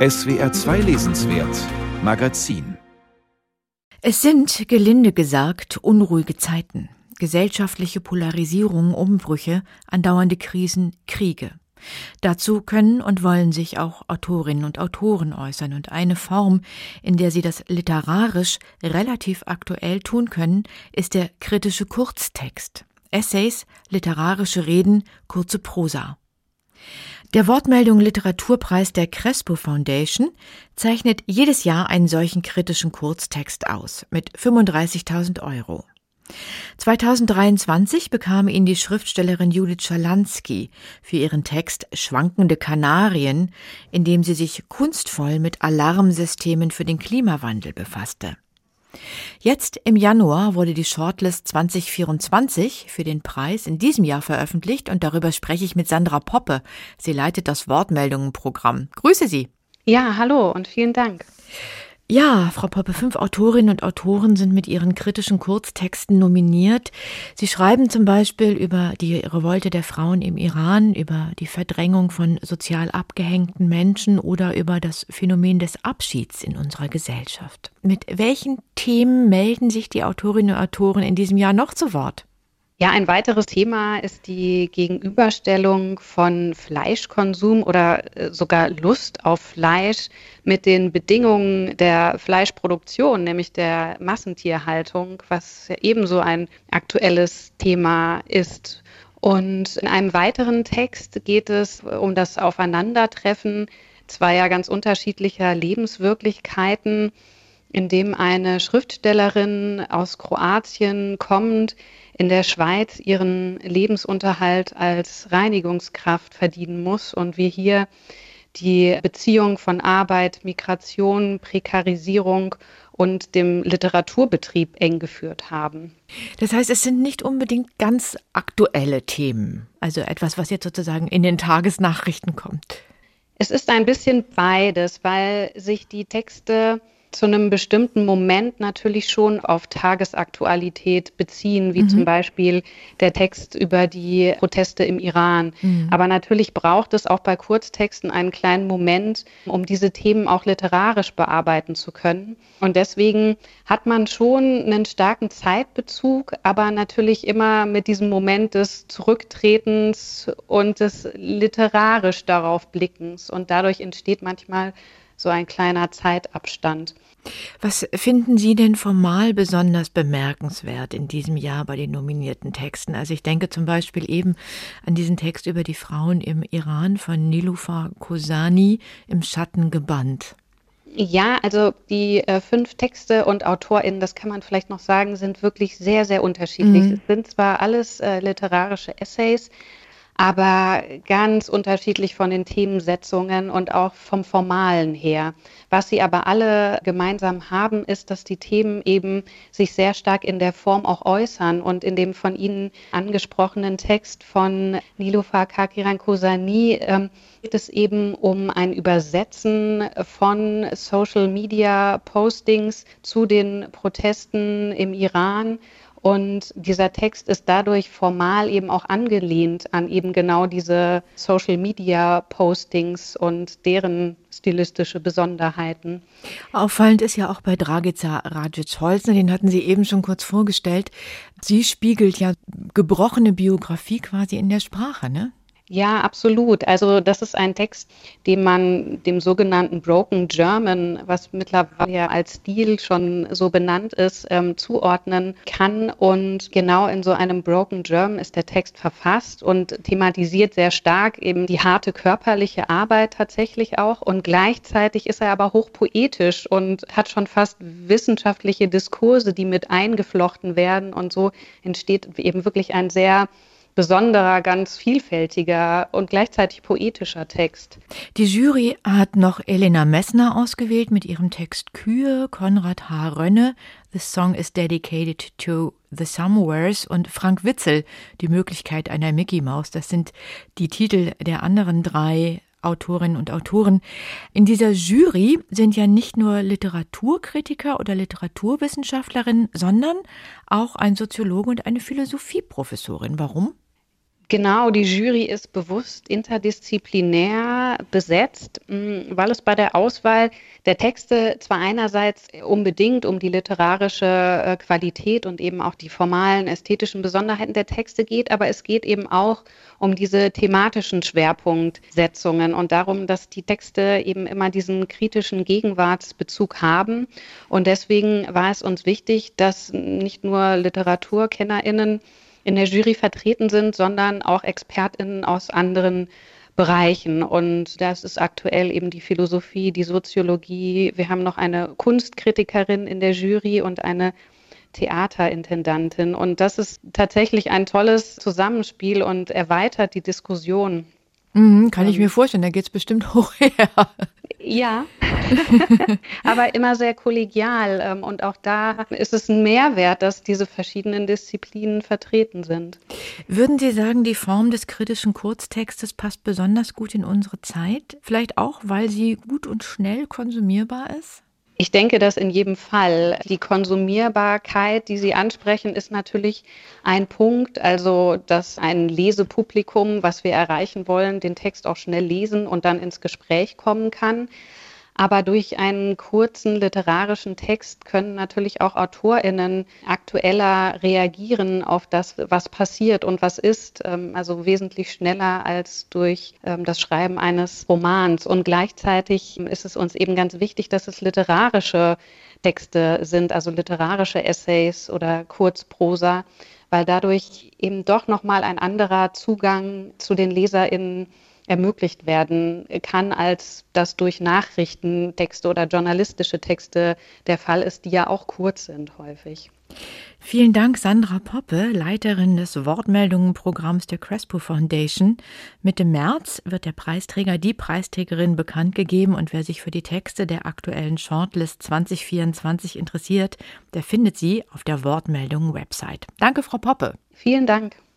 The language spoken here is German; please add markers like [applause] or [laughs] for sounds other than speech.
SWR 2 Lesenswert Magazin Es sind, gelinde gesagt, unruhige Zeiten. Gesellschaftliche Polarisierung, Umbrüche, andauernde Krisen, Kriege. Dazu können und wollen sich auch Autorinnen und Autoren äußern, und eine Form, in der sie das literarisch relativ aktuell tun können, ist der kritische Kurztext. Essays, literarische Reden, kurze Prosa. Der Wortmeldung Literaturpreis der Crespo Foundation zeichnet jedes Jahr einen solchen kritischen Kurztext aus mit 35.000 Euro. 2023 bekam ihn die Schriftstellerin Judith Schalansky für ihren Text Schwankende Kanarien, in dem sie sich kunstvoll mit Alarmsystemen für den Klimawandel befasste. Jetzt im Januar wurde die Shortlist 2024 für den Preis in diesem Jahr veröffentlicht und darüber spreche ich mit Sandra Poppe. Sie leitet das Wortmeldungenprogramm. Grüße Sie. Ja, hallo und vielen Dank. Ja, Frau Poppe, fünf Autorinnen und Autoren sind mit ihren kritischen Kurztexten nominiert. Sie schreiben zum Beispiel über die Revolte der Frauen im Iran, über die Verdrängung von sozial abgehängten Menschen oder über das Phänomen des Abschieds in unserer Gesellschaft. Mit welchen Themen melden sich die Autorinnen und Autoren in diesem Jahr noch zu Wort? Ja, ein weiteres Thema ist die Gegenüberstellung von Fleischkonsum oder äh, sogar Lust auf Fleisch mit den Bedingungen der Fleischproduktion, nämlich der Massentierhaltung, was ebenso ein aktuelles Thema ist. Und in einem weiteren Text geht es um das Aufeinandertreffen zweier ganz unterschiedlicher Lebenswirklichkeiten, in dem eine Schriftstellerin aus Kroatien kommend in der Schweiz ihren Lebensunterhalt als Reinigungskraft verdienen muss und wir hier die Beziehung von Arbeit, Migration, Prekarisierung und dem Literaturbetrieb eng geführt haben. Das heißt, es sind nicht unbedingt ganz aktuelle Themen, also etwas, was jetzt sozusagen in den Tagesnachrichten kommt. Es ist ein bisschen beides, weil sich die Texte zu einem bestimmten Moment natürlich schon auf Tagesaktualität beziehen, wie mhm. zum Beispiel der Text über die Proteste im Iran. Mhm. Aber natürlich braucht es auch bei Kurztexten einen kleinen Moment, um diese Themen auch literarisch bearbeiten zu können. Und deswegen hat man schon einen starken Zeitbezug, aber natürlich immer mit diesem Moment des Zurücktretens und des literarisch darauf Blickens. Und dadurch entsteht manchmal so ein kleiner Zeitabstand. Was finden Sie denn formal besonders bemerkenswert in diesem Jahr bei den nominierten Texten? Also ich denke zum Beispiel eben an diesen Text über die Frauen im Iran von Nilufar Kosani im Schatten gebannt. Ja, also die äh, fünf Texte und AutorInnen, das kann man vielleicht noch sagen, sind wirklich sehr, sehr unterschiedlich. Mhm. Es sind zwar alles äh, literarische Essays, aber ganz unterschiedlich von den Themensetzungen und auch vom Formalen her. Was sie aber alle gemeinsam haben, ist, dass die Themen eben sich sehr stark in der Form auch äußern und in dem von Ihnen angesprochenen Text von Niloufar Kakiran Kosani ähm, geht es eben um ein Übersetzen von Social Media Postings zu den Protesten im Iran und dieser Text ist dadurch formal eben auch angelehnt an eben genau diese Social Media Postings und deren stilistische Besonderheiten. Auffallend ist ja auch bei Dragica Radzic-Holzner, den hatten Sie eben schon kurz vorgestellt. Sie spiegelt ja gebrochene Biografie quasi in der Sprache, ne? Ja, absolut. Also das ist ein Text, den man dem sogenannten Broken German, was mittlerweile ja als Stil schon so benannt ist, ähm, zuordnen kann. Und genau in so einem Broken German ist der Text verfasst und thematisiert sehr stark eben die harte körperliche Arbeit tatsächlich auch. Und gleichzeitig ist er aber hochpoetisch und hat schon fast wissenschaftliche Diskurse, die mit eingeflochten werden. Und so entsteht eben wirklich ein sehr besonderer, ganz vielfältiger und gleichzeitig poetischer Text. Die Jury hat noch Elena Messner ausgewählt mit ihrem Text Kühe, Konrad H. Rönne, The Song is Dedicated to the Somewheres und Frank Witzel, Die Möglichkeit einer Mickey Maus. Das sind die Titel der anderen drei Autorinnen und Autoren. In dieser Jury sind ja nicht nur Literaturkritiker oder Literaturwissenschaftlerinnen, sondern auch ein Soziologe und eine Philosophieprofessorin. Warum? Genau, die Jury ist bewusst interdisziplinär besetzt, mm, weil es bei der Auswahl der Texte zwar einerseits unbedingt um die literarische äh, Qualität und eben auch die formalen ästhetischen Besonderheiten der Texte geht, aber es geht eben auch um diese thematischen Schwerpunktsetzungen und darum, dass die Texte eben immer diesen kritischen Gegenwartsbezug haben. Und deswegen war es uns wichtig, dass nicht nur Literaturkennerinnen in der Jury vertreten sind, sondern auch Expertinnen aus anderen Bereichen. Und das ist aktuell eben die Philosophie, die Soziologie. Wir haben noch eine Kunstkritikerin in der Jury und eine Theaterintendantin. Und das ist tatsächlich ein tolles Zusammenspiel und erweitert die Diskussion. Mhm, kann ich ähm. mir vorstellen, da geht es bestimmt [laughs] hoch her. Ja, [laughs] aber immer sehr kollegial. Ähm, und auch da ist es ein Mehrwert, dass diese verschiedenen Disziplinen vertreten sind. Würden Sie sagen, die Form des kritischen Kurztextes passt besonders gut in unsere Zeit? Vielleicht auch, weil sie gut und schnell konsumierbar ist? Ich denke, dass in jedem Fall die Konsumierbarkeit, die Sie ansprechen, ist natürlich ein Punkt. Also, dass ein Lesepublikum, was wir erreichen wollen, den Text auch schnell lesen und dann ins Gespräch kommen kann. Aber durch einen kurzen literarischen Text können natürlich auch AutorInnen aktueller reagieren auf das, was passiert und was ist. Ähm, also wesentlich schneller als durch ähm, das Schreiben eines Romans. Und gleichzeitig ist es uns eben ganz wichtig, dass es literarische Texte sind, also literarische Essays oder Kurzprosa, weil dadurch eben doch nochmal ein anderer Zugang zu den LeserInnen ermöglicht werden kann, als das durch Nachrichtentexte oder journalistische Texte der Fall ist, die ja auch kurz sind häufig. Vielen Dank, Sandra Poppe, Leiterin des Wortmeldungenprogramms der Crespo Foundation. Mitte März wird der Preisträger, die Preisträgerin bekannt gegeben und wer sich für die Texte der aktuellen Shortlist 2024 interessiert, der findet sie auf der Wortmeldungen-Website. Danke, Frau Poppe. Vielen Dank.